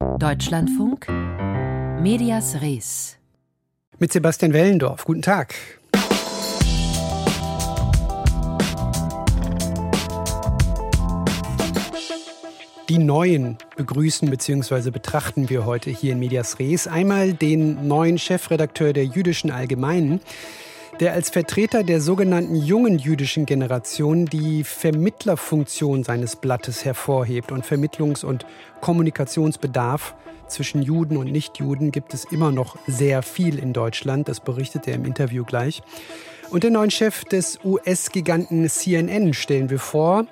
Deutschlandfunk Medias Res. Mit Sebastian Wellendorf. Guten Tag. Die neuen begrüßen bzw. betrachten wir heute hier in Medias Res. Einmal den neuen Chefredakteur der Jüdischen Allgemeinen, der als Vertreter der sogenannten jungen jüdischen Generation die Vermittlerfunktion seines Blattes hervorhebt. Und Vermittlungs- und Kommunikationsbedarf zwischen Juden und Nichtjuden gibt es immer noch sehr viel in Deutschland. Das berichtet er im Interview gleich. Und den neuen Chef des US-Giganten CNN stellen wir vor,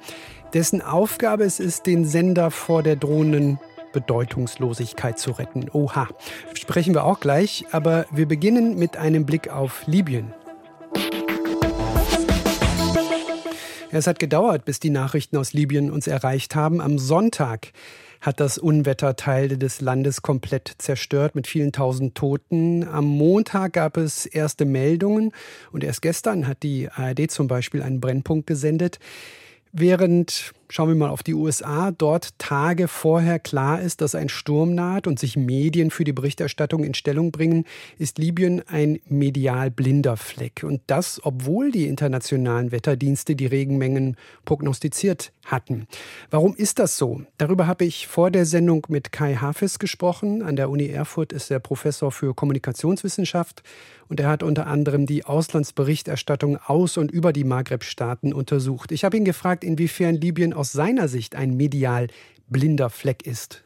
dessen Aufgabe es ist, den Sender vor der drohenden Bedeutungslosigkeit zu retten. Oha, sprechen wir auch gleich, aber wir beginnen mit einem Blick auf Libyen. Es hat gedauert, bis die Nachrichten aus Libyen uns erreicht haben. Am Sonntag hat das Unwetter Teile des Landes komplett zerstört mit vielen tausend Toten. Am Montag gab es erste Meldungen und erst gestern hat die ARD zum Beispiel einen Brennpunkt gesendet. Während Schauen wir mal auf die USA. Dort Tage vorher klar ist, dass ein Sturm naht und sich Medien für die Berichterstattung in Stellung bringen, ist Libyen ein medial blinder Fleck. Und das, obwohl die internationalen Wetterdienste die Regenmengen prognostiziert hatten. Warum ist das so? Darüber habe ich vor der Sendung mit Kai Hafes gesprochen. An der Uni Erfurt ist er Professor für Kommunikationswissenschaft und er hat unter anderem die Auslandsberichterstattung aus und über die Maghreb-Staaten untersucht. Ich habe ihn gefragt, inwiefern Libyen aus seiner Sicht ein medial blinder Fleck ist?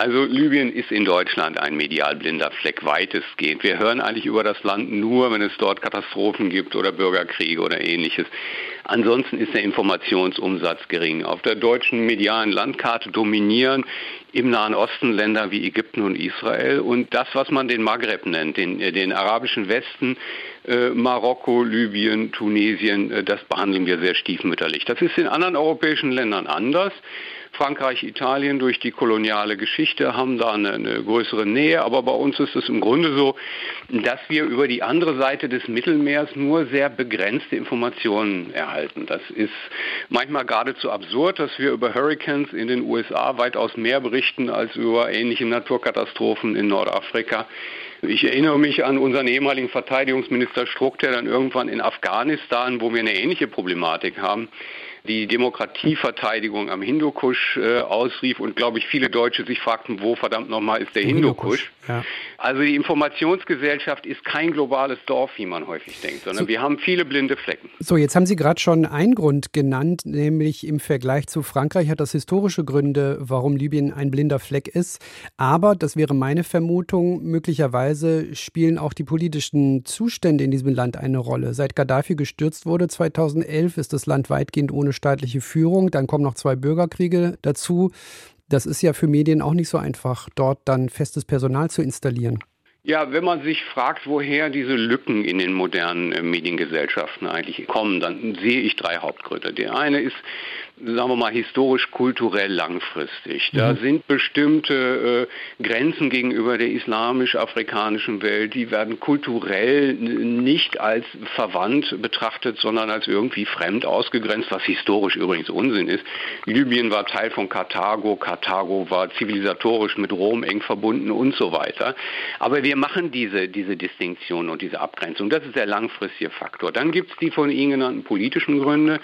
Also Libyen ist in Deutschland ein medial blinder Fleck weitestgehend. Wir hören eigentlich über das Land nur, wenn es dort Katastrophen gibt oder Bürgerkriege oder ähnliches. Ansonsten ist der Informationsumsatz gering. Auf der deutschen medialen Landkarte dominieren im Nahen Osten Länder wie Ägypten und Israel und das, was man den Maghreb nennt, den, den arabischen Westen, äh, Marokko, Libyen, Tunesien, äh, das behandeln wir sehr stiefmütterlich. Das ist in anderen europäischen Ländern anders. Frankreich, Italien durch die koloniale Geschichte haben da eine, eine, größere Nähe, aber bei uns ist es im Grunde so, dass wir über die andere Seite des Mittelmeers nur sehr begrenzte Informationen erhalten. Das ist manchmal geradezu absurd, dass wir über Hurricanes in den USA weitaus mehr berichten als über ähnliche Naturkatastrophen in Nordafrika. Ich erinnere mich an unseren ehemaligen Verteidigungsminister Struck, der dann irgendwann in Afghanistan, wo wir eine ähnliche Problematik haben, die Demokratieverteidigung am Hindukusch äh, ausrief und glaube ich viele Deutsche sich fragten, wo verdammt nochmal ist der Hindukusch. Ja. Also die Informationsgesellschaft ist kein globales Dorf, wie man häufig denkt, sondern so, wir haben viele blinde Flecken. So, jetzt haben Sie gerade schon einen Grund genannt, nämlich im Vergleich zu Frankreich hat das historische Gründe, warum Libyen ein blinder Fleck ist. Aber, das wäre meine Vermutung, möglicherweise spielen auch die politischen Zustände in diesem Land eine Rolle. Seit Gaddafi gestürzt wurde 2011, ist das Land weitgehend ohne staatliche Führung. Dann kommen noch zwei Bürgerkriege dazu. Das ist ja für Medien auch nicht so einfach, dort dann festes Personal zu installieren. Ja, wenn man sich fragt, woher diese Lücken in den modernen äh, Mediengesellschaften eigentlich kommen, dann sehe ich drei Hauptgründe. Der eine ist sagen wir mal, historisch-kulturell langfristig. Da mhm. sind bestimmte äh, Grenzen gegenüber der islamisch-afrikanischen Welt, die werden kulturell nicht als verwandt betrachtet, sondern als irgendwie fremd ausgegrenzt, was historisch übrigens Unsinn ist. Libyen war Teil von Karthago, Karthago war zivilisatorisch mit Rom eng verbunden und so weiter. Aber wir machen diese, diese Distinktion und diese Abgrenzung. Das ist der langfristige Faktor. Dann gibt es die von Ihnen genannten politischen Gründe.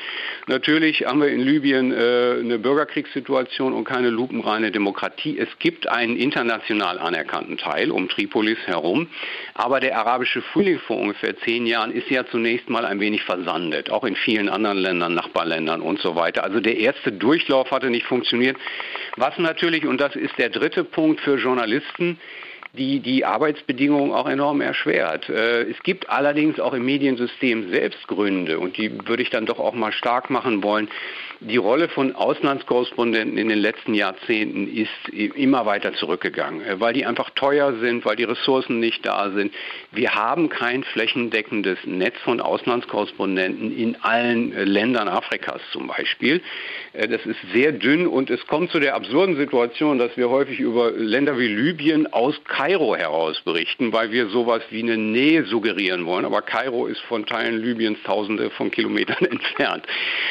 Natürlich haben wir in Libyen Libyen äh, eine Bürgerkriegssituation und keine lupenreine Demokratie. Es gibt einen international anerkannten Teil um Tripolis herum, aber der arabische Frühling vor ungefähr zehn Jahren ist ja zunächst mal ein wenig versandet, auch in vielen anderen Ländern, Nachbarländern und so weiter. Also der erste Durchlauf hatte nicht funktioniert. Was natürlich, und das ist der dritte Punkt für Journalisten, die die Arbeitsbedingungen auch enorm erschwert. Äh, es gibt allerdings auch im Mediensystem selbst Gründe und die würde ich dann doch auch mal stark machen wollen, die Rolle von Auslandskorrespondenten in den letzten Jahrzehnten ist immer weiter zurückgegangen, äh, weil die einfach teuer sind, weil die Ressourcen nicht da sind. Wir haben kein flächendeckendes Netz von Auslandskorrespondenten in allen äh, Ländern Afrikas zum Beispiel. Äh, das ist sehr dünn und es kommt zu der absurden Situation, dass wir häufig über Länder wie Libyen aus Kairo heraus berichten, weil wir sowas wie eine Nähe suggerieren wollen. Aber Kairo ist von Teilen Libyens tausende von Kilometern entfernt.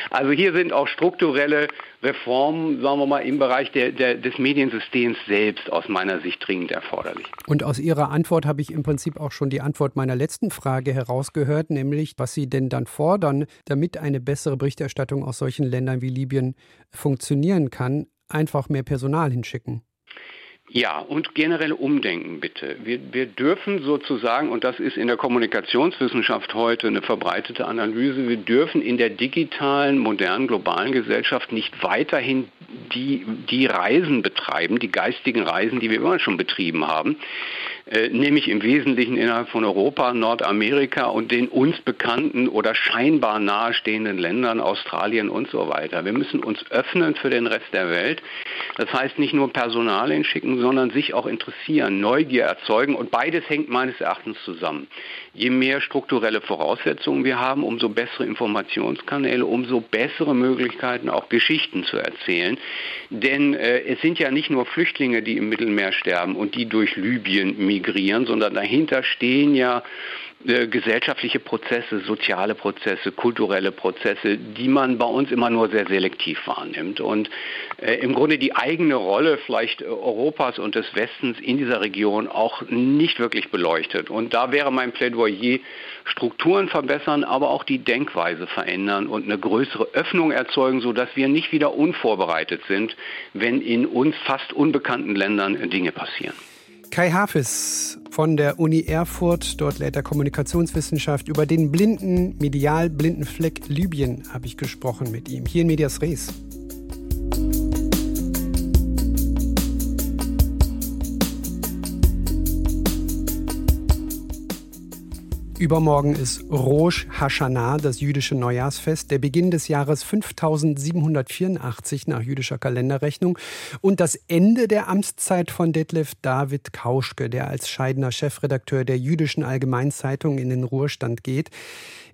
Also hier sind auch strukturelle Reformen, sagen wir mal, im Bereich der, der, des Mediensystems selbst aus meiner Sicht dringend erforderlich. Und aus Ihrer Antwort habe ich im Prinzip auch schon die Antwort meiner letzten Frage herausgehört, nämlich was Sie denn dann fordern, damit eine bessere Berichterstattung aus solchen Ländern wie Libyen funktionieren kann, einfach mehr Personal hinschicken. Ja, und generell umdenken bitte. Wir, wir dürfen sozusagen, und das ist in der Kommunikationswissenschaft heute eine verbreitete Analyse, wir dürfen in der digitalen, modernen, globalen Gesellschaft nicht weiterhin die, die Reisen betreiben, die geistigen Reisen, die wir immer schon betrieben haben, nämlich im Wesentlichen innerhalb von Europa, Nordamerika und den uns bekannten oder scheinbar nahestehenden Ländern, Australien und so weiter. Wir müssen uns öffnen für den Rest der Welt. Das heißt nicht nur Personal hinschicken, sondern sich auch interessieren, Neugier erzeugen und beides hängt meines Erachtens zusammen. Je mehr strukturelle Voraussetzungen wir haben, umso bessere Informationskanäle, umso bessere Möglichkeiten auch Geschichten zu erzählen. Denn äh, es sind ja nicht nur Flüchtlinge, die im Mittelmeer sterben und die durch Libyen migrieren, sondern dahinter stehen ja äh, gesellschaftliche Prozesse, soziale Prozesse, kulturelle Prozesse, die man bei uns immer nur sehr selektiv wahrnimmt. Und äh, im Grunde die eigene Rolle vielleicht Europas und des Westens in dieser Region auch nicht wirklich beleuchtet. Und da wäre mein Plädoyer, Strukturen verbessern, aber auch die Denkweise verändern und eine größere Öffnung erzeugen, sodass wir nicht wieder unvorbereitet sind, wenn in uns fast unbekannten Ländern Dinge passieren. Kai Hafis von der Uni Erfurt, dort lehrt er Kommunikationswissenschaft. Über den blinden, medial blinden Fleck Libyen habe ich gesprochen mit ihm. Hier in Medias Res. Übermorgen ist Rosh Hashanah, das jüdische Neujahrsfest, der Beginn des Jahres 5784 nach jüdischer Kalenderrechnung und das Ende der Amtszeit von Detlef David Kauschke, der als scheidender Chefredakteur der Jüdischen Allgemeinzeitung in den Ruhestand geht.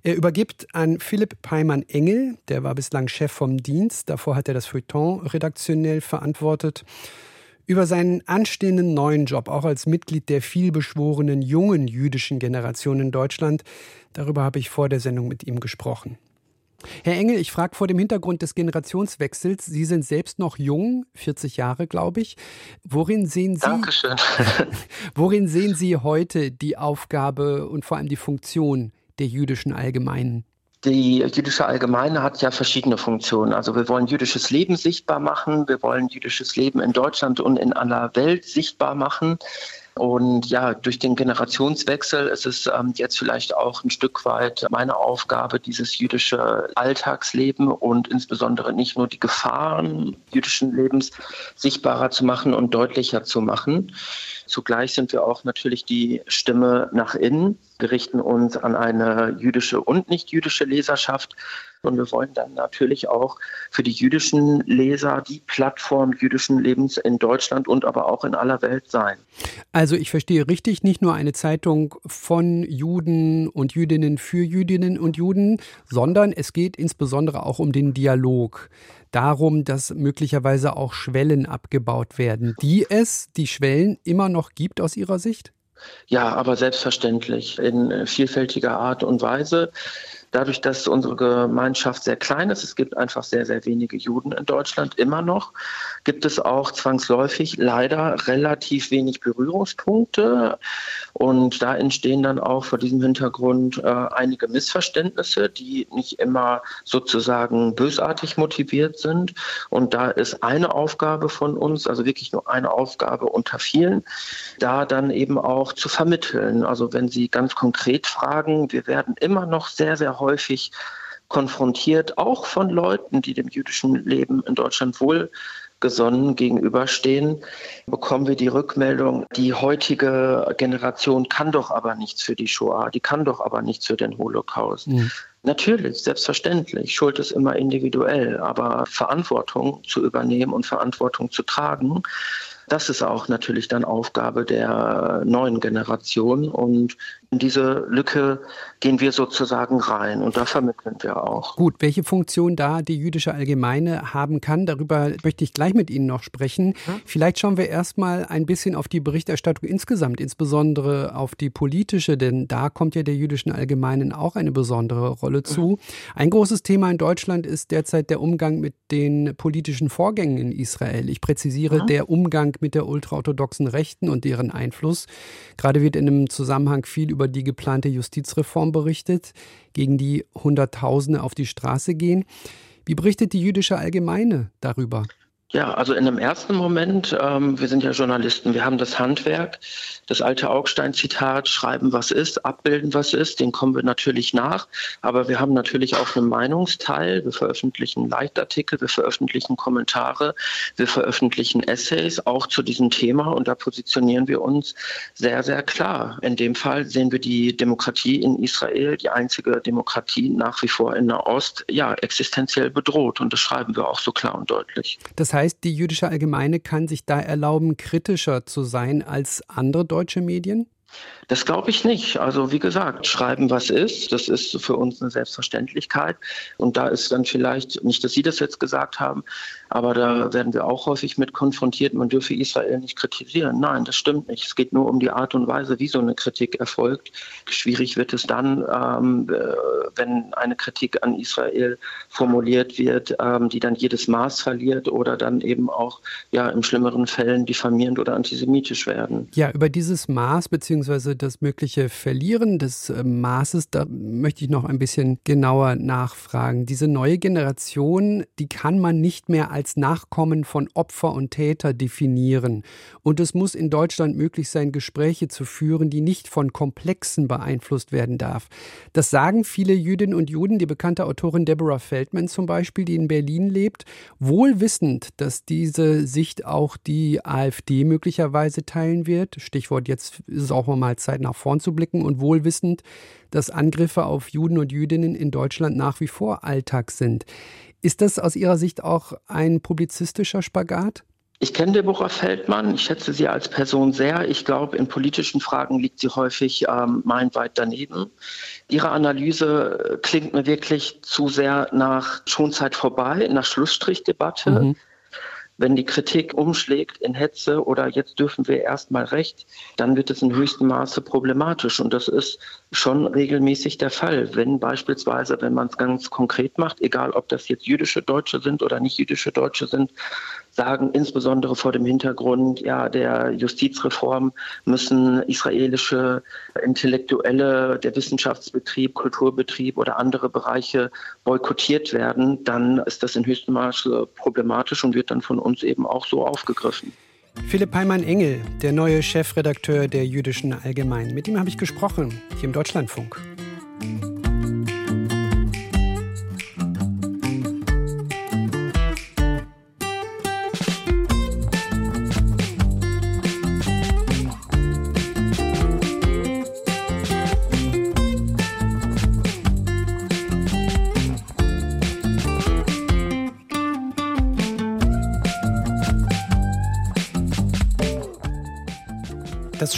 Er übergibt an Philipp Peimann-Engel, der war bislang Chef vom Dienst, davor hat er das Feuilleton redaktionell verantwortet. Über seinen anstehenden neuen Job, auch als Mitglied der vielbeschworenen jungen jüdischen Generation in Deutschland, darüber habe ich vor der Sendung mit ihm gesprochen. Herr Engel, ich frage vor dem Hintergrund des Generationswechsels, Sie sind selbst noch jung, 40 Jahre, glaube ich. Worin sehen Sie, Dankeschön. worin sehen Sie heute die Aufgabe und vor allem die Funktion der jüdischen Allgemeinen? Die jüdische Allgemeine hat ja verschiedene Funktionen. Also wir wollen jüdisches Leben sichtbar machen, wir wollen jüdisches Leben in Deutschland und in aller Welt sichtbar machen. Und ja, durch den Generationswechsel ist es ähm, jetzt vielleicht auch ein Stück weit meine Aufgabe, dieses jüdische Alltagsleben und insbesondere nicht nur die Gefahren jüdischen Lebens sichtbarer zu machen und deutlicher zu machen. Zugleich sind wir auch natürlich die Stimme nach innen. Wir richten uns an eine jüdische und nicht jüdische Leserschaft. Und wir wollen dann natürlich auch für die jüdischen Leser die Plattform jüdischen Lebens in Deutschland und aber auch in aller Welt sein. Also ich verstehe richtig, nicht nur eine Zeitung von Juden und Jüdinnen für Jüdinnen und Juden, sondern es geht insbesondere auch um den Dialog darum, dass möglicherweise auch Schwellen abgebaut werden, die es, die Schwellen immer noch gibt aus Ihrer Sicht? Ja, aber selbstverständlich in vielfältiger Art und Weise. Dadurch, dass unsere Gemeinschaft sehr klein ist, es gibt einfach sehr, sehr wenige Juden in Deutschland immer noch, gibt es auch zwangsläufig leider relativ wenig Berührungspunkte. Und da entstehen dann auch vor diesem Hintergrund äh, einige Missverständnisse, die nicht immer sozusagen bösartig motiviert sind. Und da ist eine Aufgabe von uns, also wirklich nur eine Aufgabe unter vielen, da dann eben auch zu vermitteln. Also wenn Sie ganz konkret fragen, wir werden immer noch sehr, sehr häufig konfrontiert, auch von Leuten, die dem jüdischen Leben in Deutschland wohl gesonnen gegenüberstehen, bekommen wir die Rückmeldung, die heutige Generation kann doch aber nichts für die Shoah, die kann doch aber nichts für den Holocaust. Mhm. Natürlich, selbstverständlich. Schuld ist immer individuell, aber Verantwortung zu übernehmen und Verantwortung zu tragen, das ist auch natürlich dann Aufgabe der neuen Generation. Und In diese Lücke gehen wir sozusagen rein und da vermitteln wir auch. Gut, welche Funktion da die jüdische Allgemeine haben kann, darüber möchte ich gleich mit Ihnen noch sprechen. Hm? Vielleicht schauen wir erstmal ein bisschen auf die Berichterstattung insgesamt, insbesondere auf die politische, denn da kommt ja der jüdischen Allgemeinen auch eine besondere Rolle zu. Ein großes Thema in Deutschland ist derzeit der Umgang mit den politischen Vorgängen in Israel. Ich präzisiere, hm? der Umgang mit der ultraorthodoxen Rechten und deren Einfluss. Gerade wird in einem Zusammenhang viel über über die geplante Justizreform berichtet, gegen die Hunderttausende auf die Straße gehen. Wie berichtet die jüdische Allgemeine darüber? Ja, also in einem ersten Moment, ähm, wir sind ja Journalisten, wir haben das Handwerk, das alte Augstein-Zitat, schreiben, was ist, abbilden, was ist, den kommen wir natürlich nach. Aber wir haben natürlich auch einen Meinungsteil. Wir veröffentlichen Leitartikel, wir veröffentlichen Kommentare, wir veröffentlichen Essays auch zu diesem Thema und da positionieren wir uns sehr, sehr klar. In dem Fall sehen wir die Demokratie in Israel, die einzige Demokratie nach wie vor in Nahost, ja, existenziell bedroht und das schreiben wir auch so klar und deutlich. Das heißt, heißt, die jüdische Allgemeine kann sich da erlauben, kritischer zu sein als andere deutsche Medien? Das glaube ich nicht. Also wie gesagt, schreiben, was ist, das ist für uns eine Selbstverständlichkeit. Und da ist dann vielleicht, nicht, dass Sie das jetzt gesagt haben, aber da werden wir auch häufig mit konfrontiert, man dürfe Israel nicht kritisieren. Nein, das stimmt nicht. Es geht nur um die Art und Weise, wie so eine Kritik erfolgt. Schwierig wird es dann, ähm, äh, wenn eine Kritik an Israel formuliert wird, ähm, die dann jedes Maß verliert oder dann eben auch ja in schlimmeren Fällen diffamierend oder antisemitisch werden. Ja, über dieses Maß bzw. das mögliche Verlieren des äh, Maßes, da möchte ich noch ein bisschen genauer nachfragen. Diese neue Generation, die kann man nicht mehr als als Nachkommen von Opfer und Täter definieren. Und es muss in Deutschland möglich sein, Gespräche zu führen, die nicht von Komplexen beeinflusst werden darf. Das sagen viele Jüdinnen und Juden, die bekannte Autorin Deborah Feldman zum Beispiel, die in Berlin lebt, wohl wissend, dass diese Sicht auch die AfD möglicherweise teilen wird. Stichwort, jetzt ist es auch mal Zeit, nach vorn zu blicken und wohl wissend, dass Angriffe auf Juden und Jüdinnen in Deutschland nach wie vor Alltag sind. Ist das aus Ihrer Sicht auch ein publizistischer Spagat? Ich kenne Deborah Feldmann, ich schätze sie als Person sehr. Ich glaube, in politischen Fragen liegt sie häufig ähm, meilenweit daneben. Ihre Analyse klingt mir wirklich zu sehr nach Schonzeit vorbei, nach Schlussstrichdebatte. Mhm. Wenn die Kritik umschlägt in Hetze oder jetzt dürfen wir erstmal recht, dann wird es in höchstem Maße problematisch. Und das ist schon regelmäßig der Fall. Wenn beispielsweise, wenn man es ganz konkret macht, egal ob das jetzt jüdische Deutsche sind oder nicht jüdische Deutsche sind, sagen, insbesondere vor dem Hintergrund ja, der Justizreform müssen israelische Intellektuelle, der Wissenschaftsbetrieb, Kulturbetrieb oder andere Bereiche boykottiert werden, dann ist das in höchstem Maße problematisch und wird dann von uns eben auch so aufgegriffen. Philipp Heimann-Engel, der neue Chefredakteur der Jüdischen Allgemeinen. Mit ihm habe ich gesprochen, hier im Deutschlandfunk.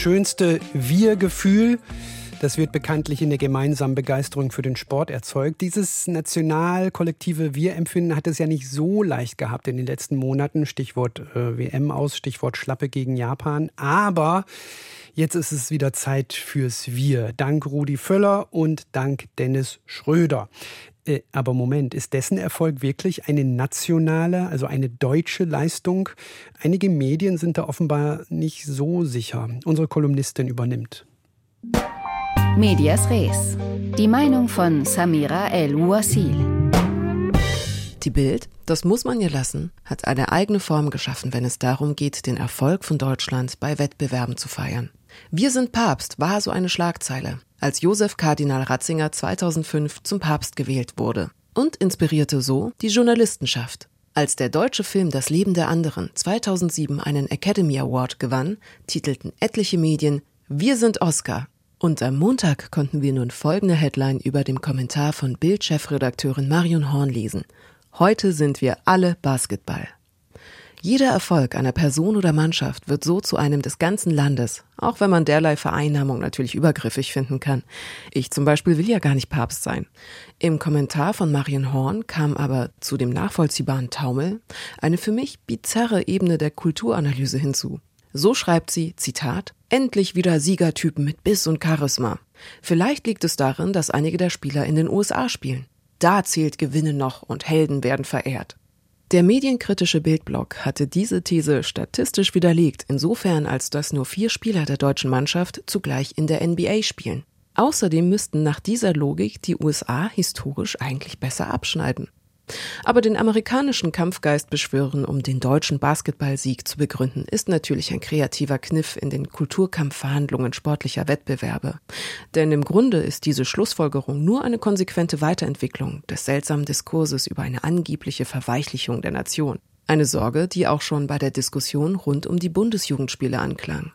Schönste Wir-Gefühl, das wird bekanntlich in der gemeinsamen Begeisterung für den Sport erzeugt. Dieses national-kollektive Wir-Empfinden hat es ja nicht so leicht gehabt in den letzten Monaten. Stichwort äh, WM aus, Stichwort Schlappe gegen Japan. Aber jetzt ist es wieder Zeit fürs Wir. Dank Rudi Völler und dank Dennis Schröder. Äh, aber Moment, ist dessen Erfolg wirklich eine nationale, also eine deutsche Leistung? Einige Medien sind da offenbar nicht so sicher. Unsere Kolumnistin übernimmt. Medias Res. Die Meinung von Samira El-Wasil. Die Bild, das muss man ihr lassen, hat eine eigene Form geschaffen, wenn es darum geht, den Erfolg von Deutschland bei Wettbewerben zu feiern. Wir sind Papst war so eine Schlagzeile als Josef Kardinal Ratzinger 2005 zum Papst gewählt wurde und inspirierte so die Journalistenschaft. Als der deutsche Film Das Leben der anderen 2007 einen Academy Award gewann, titelten etliche Medien Wir sind Oscar. Und am Montag konnten wir nun folgende Headline über dem Kommentar von Bild-Chefredakteurin Marion Horn lesen. Heute sind wir alle Basketball. Jeder Erfolg einer Person oder Mannschaft wird so zu einem des ganzen Landes, auch wenn man derlei Vereinnahmung natürlich übergriffig finden kann. Ich zum Beispiel will ja gar nicht Papst sein. Im Kommentar von Marion Horn kam aber zu dem nachvollziehbaren Taumel eine für mich bizarre Ebene der Kulturanalyse hinzu. So schreibt sie, Zitat, endlich wieder Siegertypen mit Biss und Charisma. Vielleicht liegt es darin, dass einige der Spieler in den USA spielen. Da zählt Gewinnen noch und Helden werden verehrt. Der medienkritische Bildblock hatte diese These statistisch widerlegt, insofern als dass nur vier Spieler der deutschen Mannschaft zugleich in der NBA spielen. Außerdem müssten nach dieser Logik die USA historisch eigentlich besser abschneiden. Aber den amerikanischen Kampfgeist beschwören, um den deutschen Basketballsieg zu begründen, ist natürlich ein kreativer Kniff in den Kulturkampfverhandlungen sportlicher Wettbewerbe. Denn im Grunde ist diese Schlussfolgerung nur eine konsequente Weiterentwicklung des seltsamen Diskurses über eine angebliche Verweichlichung der Nation. Eine Sorge, die auch schon bei der Diskussion rund um die Bundesjugendspiele anklang.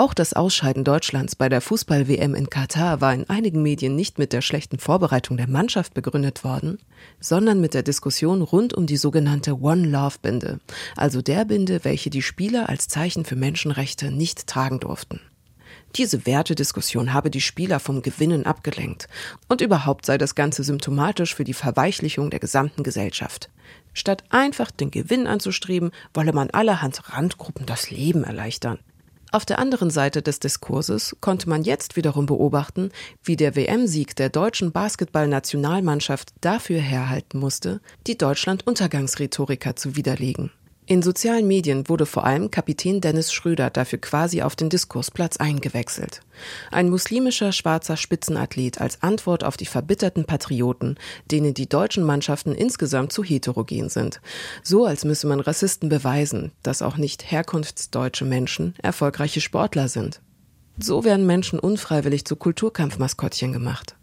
Auch das Ausscheiden Deutschlands bei der Fußball-WM in Katar war in einigen Medien nicht mit der schlechten Vorbereitung der Mannschaft begründet worden, sondern mit der Diskussion rund um die sogenannte One Love Binde, also der Binde, welche die Spieler als Zeichen für Menschenrechte nicht tragen durften. Diese Wertediskussion habe die Spieler vom Gewinnen abgelenkt und überhaupt sei das Ganze symptomatisch für die Verweichlichung der gesamten Gesellschaft. Statt einfach den Gewinn anzustreben, wolle man allerhand Randgruppen das Leben erleichtern. Auf der anderen Seite des Diskurses konnte man jetzt wiederum beobachten, wie der WM-Sieg der deutschen Basketballnationalmannschaft dafür herhalten musste, die Deutschland-Untergangsrhetoriker zu widerlegen. In sozialen Medien wurde vor allem Kapitän Dennis Schröder dafür quasi auf den Diskursplatz eingewechselt. Ein muslimischer schwarzer Spitzenathlet als Antwort auf die verbitterten Patrioten, denen die deutschen Mannschaften insgesamt zu heterogen sind. So als müsse man Rassisten beweisen, dass auch nicht herkunftsdeutsche Menschen erfolgreiche Sportler sind. So werden Menschen unfreiwillig zu Kulturkampfmaskottchen gemacht.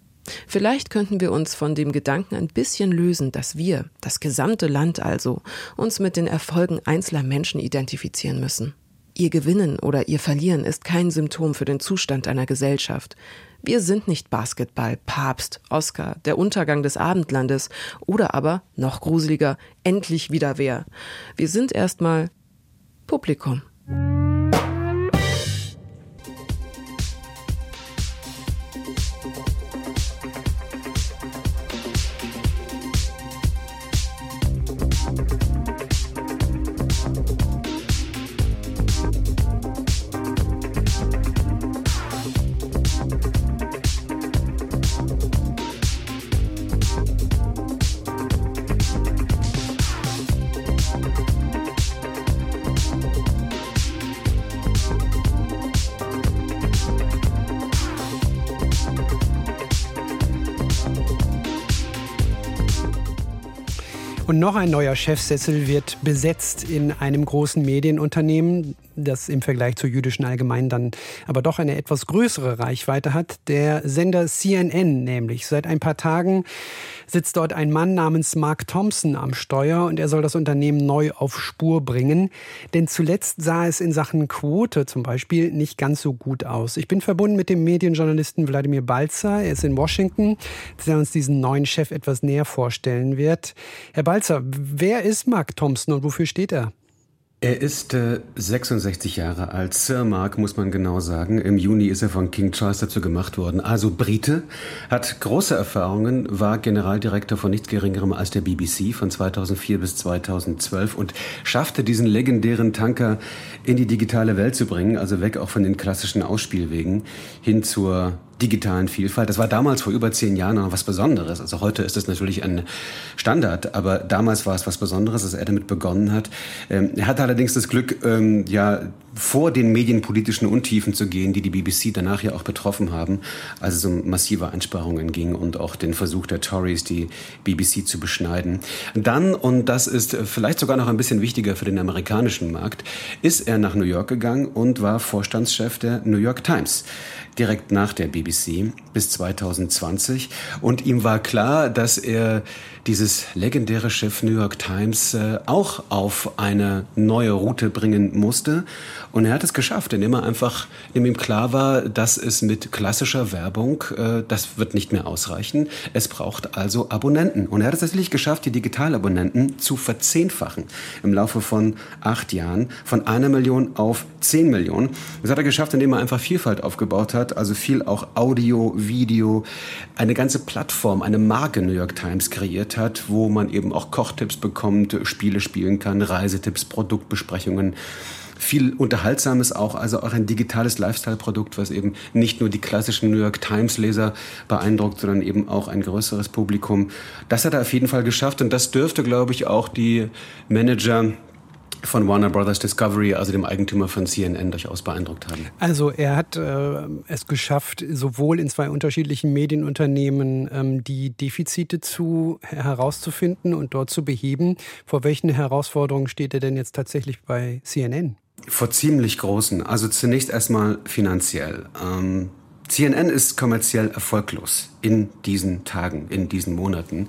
Vielleicht könnten wir uns von dem Gedanken ein bisschen lösen, dass wir, das gesamte Land also, uns mit den Erfolgen einzelner Menschen identifizieren müssen. Ihr Gewinnen oder ihr Verlieren ist kein Symptom für den Zustand einer Gesellschaft. Wir sind nicht Basketball, Papst, Oscar, der Untergang des Abendlandes oder aber, noch gruseliger, endlich wieder wer. Wir sind erstmal Publikum. Und noch ein neuer Chefsessel wird besetzt in einem großen Medienunternehmen, das im Vergleich zur jüdischen Allgemeinen dann aber doch eine etwas größere Reichweite hat. Der Sender CNN nämlich. Seit ein paar Tagen sitzt dort ein Mann namens Mark Thompson am Steuer und er soll das Unternehmen neu auf Spur bringen. Denn zuletzt sah es in Sachen Quote zum Beispiel nicht ganz so gut aus. Ich bin verbunden mit dem Medienjournalisten Wladimir Balzer. Er ist in Washington, der uns diesen neuen Chef etwas näher vorstellen wird. Herr Balzer, Balzer, wer ist Mark Thompson und wofür steht er? Er ist äh, 66 Jahre alt. Sir Mark, muss man genau sagen. Im Juni ist er von King Charles dazu gemacht worden. Also Brite, hat große Erfahrungen, war Generaldirektor von nichts Geringerem als der BBC von 2004 bis 2012 und schaffte diesen legendären Tanker in die digitale Welt zu bringen, also weg auch von den klassischen Ausspielwegen hin zur digitalen Vielfalt. Das war damals vor über zehn Jahren noch was Besonderes. Also heute ist es natürlich ein Standard, aber damals war es was Besonderes, dass er damit begonnen hat. Ähm, er hatte allerdings das Glück, ähm, ja, vor den medienpolitischen Untiefen zu gehen, die die BBC danach ja auch betroffen haben, als es um massive Einsparungen ging und auch den Versuch der Tories, die BBC zu beschneiden. Dann, und das ist vielleicht sogar noch ein bisschen wichtiger für den amerikanischen Markt, ist er nach New York gegangen und war Vorstandschef der New York Times, direkt nach der BBC. Bis 2020. Und ihm war klar, dass er dieses legendäre Chef New York Times äh, auch auf eine neue Route bringen musste. Und er hat es geschafft, indem er einfach, indem ihm klar war, dass es mit klassischer Werbung, äh, das wird nicht mehr ausreichen. Es braucht also Abonnenten. Und er hat es tatsächlich geschafft, die Digitalabonnenten zu verzehnfachen im Laufe von acht Jahren, von einer Million auf zehn Millionen. Das hat er geschafft, indem er einfach Vielfalt aufgebaut hat, also viel auch Audio, Video, eine ganze Plattform, eine Marke New York Times kreiert hat, wo man eben auch Kochtipps bekommt, Spiele spielen kann, Reisetipps, Produktbesprechungen viel Unterhaltsames auch, also auch ein digitales Lifestyle-Produkt, was eben nicht nur die klassischen New York Times-Leser beeindruckt, sondern eben auch ein größeres Publikum. Das hat er auf jeden Fall geschafft und das dürfte, glaube ich, auch die Manager von Warner Brothers Discovery, also dem Eigentümer von CNN, durchaus beeindruckt haben. Also er hat äh, es geschafft, sowohl in zwei unterschiedlichen Medienunternehmen ähm, die Defizite zu herauszufinden und dort zu beheben. Vor welchen Herausforderungen steht er denn jetzt tatsächlich bei CNN? Vor ziemlich großen. Also zunächst erstmal finanziell. Ähm, CNN ist kommerziell erfolglos in diesen Tagen, in diesen Monaten.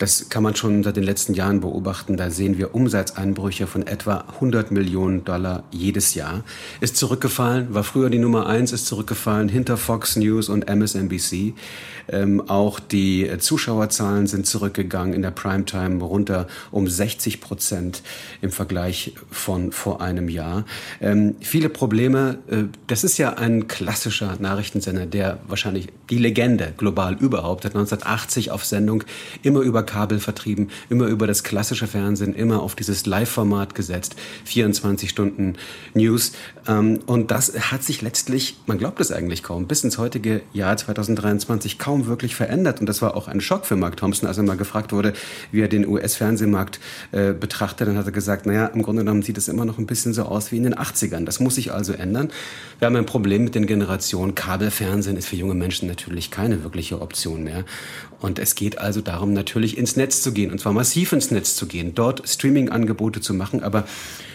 Das kann man schon seit den letzten Jahren beobachten. Da sehen wir Umsatzeinbrüche von etwa 100 Millionen Dollar jedes Jahr. Ist zurückgefallen, war früher die Nummer eins, ist zurückgefallen hinter Fox News und MSNBC. Ähm, auch die Zuschauerzahlen sind zurückgegangen in der Primetime runter um 60 Prozent im Vergleich von vor einem Jahr. Ähm, viele Probleme. Äh, das ist ja ein klassischer Nachrichtensender, der wahrscheinlich die Legende global überhaupt hat 1980 auf Sendung immer über Kabel vertrieben, immer über das klassische Fernsehen, immer auf dieses Live-Format gesetzt, 24 Stunden News. Ähm, und das hat sich letztlich, man glaubt es eigentlich kaum, bis ins heutige Jahr 2023 kaum wirklich verändert. Und das war auch ein Schock für Mark Thompson, als er mal gefragt wurde, wie er den US-Fernsehmarkt äh, betrachtet. Dann hat er gesagt, naja, im Grunde genommen sieht es immer noch ein bisschen so aus wie in den 80ern. Das muss sich also ändern. Wir haben ein Problem mit den Generationen. Kabelfernsehen ist für junge Menschen natürlich keine wirkliche Option mehr. Und es geht also darum, natürlich ins Netz zu gehen, und zwar massiv ins Netz zu gehen, dort Streaming-Angebote zu machen, aber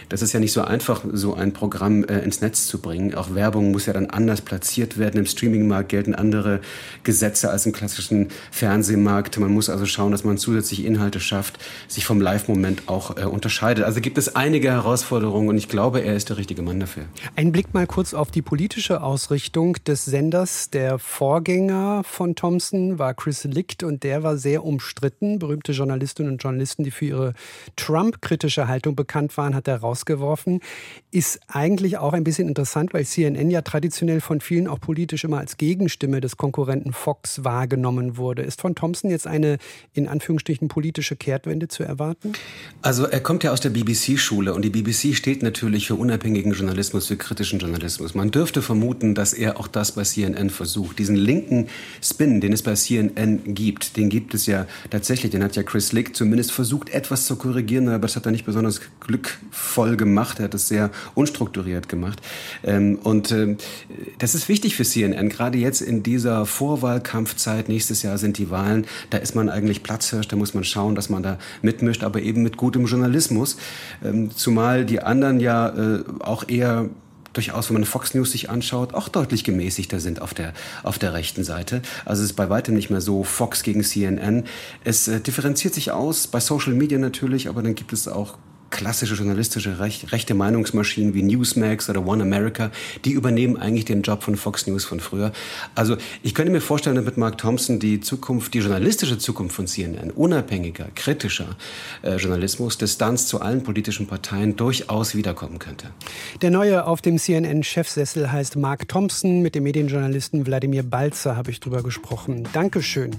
das ist ja nicht so einfach, so ein Programm äh, ins Netz zu bringen. Auch Werbung muss ja dann anders platziert werden. Im Streamingmarkt gelten andere Gesetze als im klassischen Fernsehmarkt. Man muss also schauen, dass man zusätzliche Inhalte schafft, sich vom Live-Moment auch äh, unterscheidet. Also gibt es einige Herausforderungen und ich glaube, er ist der richtige Mann dafür. Ein Blick mal kurz auf die politische Ausrichtung des Senders. Der Vorgänger von Thompson war Chris Licht und der war sehr umstritten. Berühmte Journalistinnen und Journalisten, die für ihre Trump-kritische Haltung bekannt waren, hat er raus rausgeworfen. Ist eigentlich auch ein bisschen interessant, weil CNN ja traditionell von vielen auch politisch immer als Gegenstimme des Konkurrenten Fox wahrgenommen wurde. Ist von Thompson jetzt eine in Anführungsstrichen politische Kehrtwende zu erwarten? Also er kommt ja aus der BBC-Schule und die BBC steht natürlich für unabhängigen Journalismus, für kritischen Journalismus. Man dürfte vermuten, dass er auch das bei CNN versucht. Diesen linken Spin, den es bei CNN gibt, den gibt es ja tatsächlich. Den hat ja Chris Lick zumindest versucht, etwas zu korrigieren, aber das hat er nicht besonders glückvoll voll gemacht. Er hat es sehr unstrukturiert gemacht. Ähm, und ähm, das ist wichtig für CNN, gerade jetzt in dieser Vorwahlkampfzeit. Nächstes Jahr sind die Wahlen. Da ist man eigentlich Platzhirsch. Da muss man schauen, dass man da mitmischt, aber eben mit gutem Journalismus. Ähm, zumal die anderen ja äh, auch eher durchaus, wenn man Fox News sich anschaut, auch deutlich gemäßigter sind auf der, auf der rechten Seite. Also es ist bei weitem nicht mehr so Fox gegen CNN. Es äh, differenziert sich aus, bei Social Media natürlich, aber dann gibt es auch klassische journalistische Rech rechte Meinungsmaschinen wie Newsmax oder One America, die übernehmen eigentlich den Job von Fox News von früher. Also ich könnte mir vorstellen, dass mit Mark Thompson die Zukunft, die journalistische Zukunft von CNN, unabhängiger, kritischer äh, Journalismus, Distanz zu allen politischen Parteien durchaus wiederkommen könnte. Der neue auf dem CNN-Chefsessel heißt Mark Thompson. Mit dem Medienjournalisten Wladimir Balzer habe ich drüber gesprochen. Dankeschön.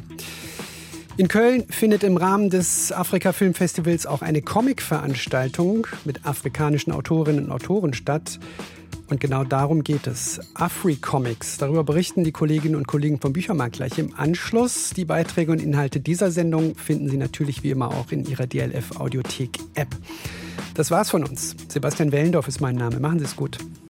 In Köln findet im Rahmen des Afrika Filmfestivals auch eine Comic-Veranstaltung mit afrikanischen Autorinnen und Autoren statt. Und genau darum geht es. Afri-Comics. Darüber berichten die Kolleginnen und Kollegen vom Büchermarkt gleich im Anschluss. Die Beiträge und Inhalte dieser Sendung finden Sie natürlich wie immer auch in Ihrer DLF Audiothek App. Das war's von uns. Sebastian Wellendorf ist mein Name. Machen Sie es gut.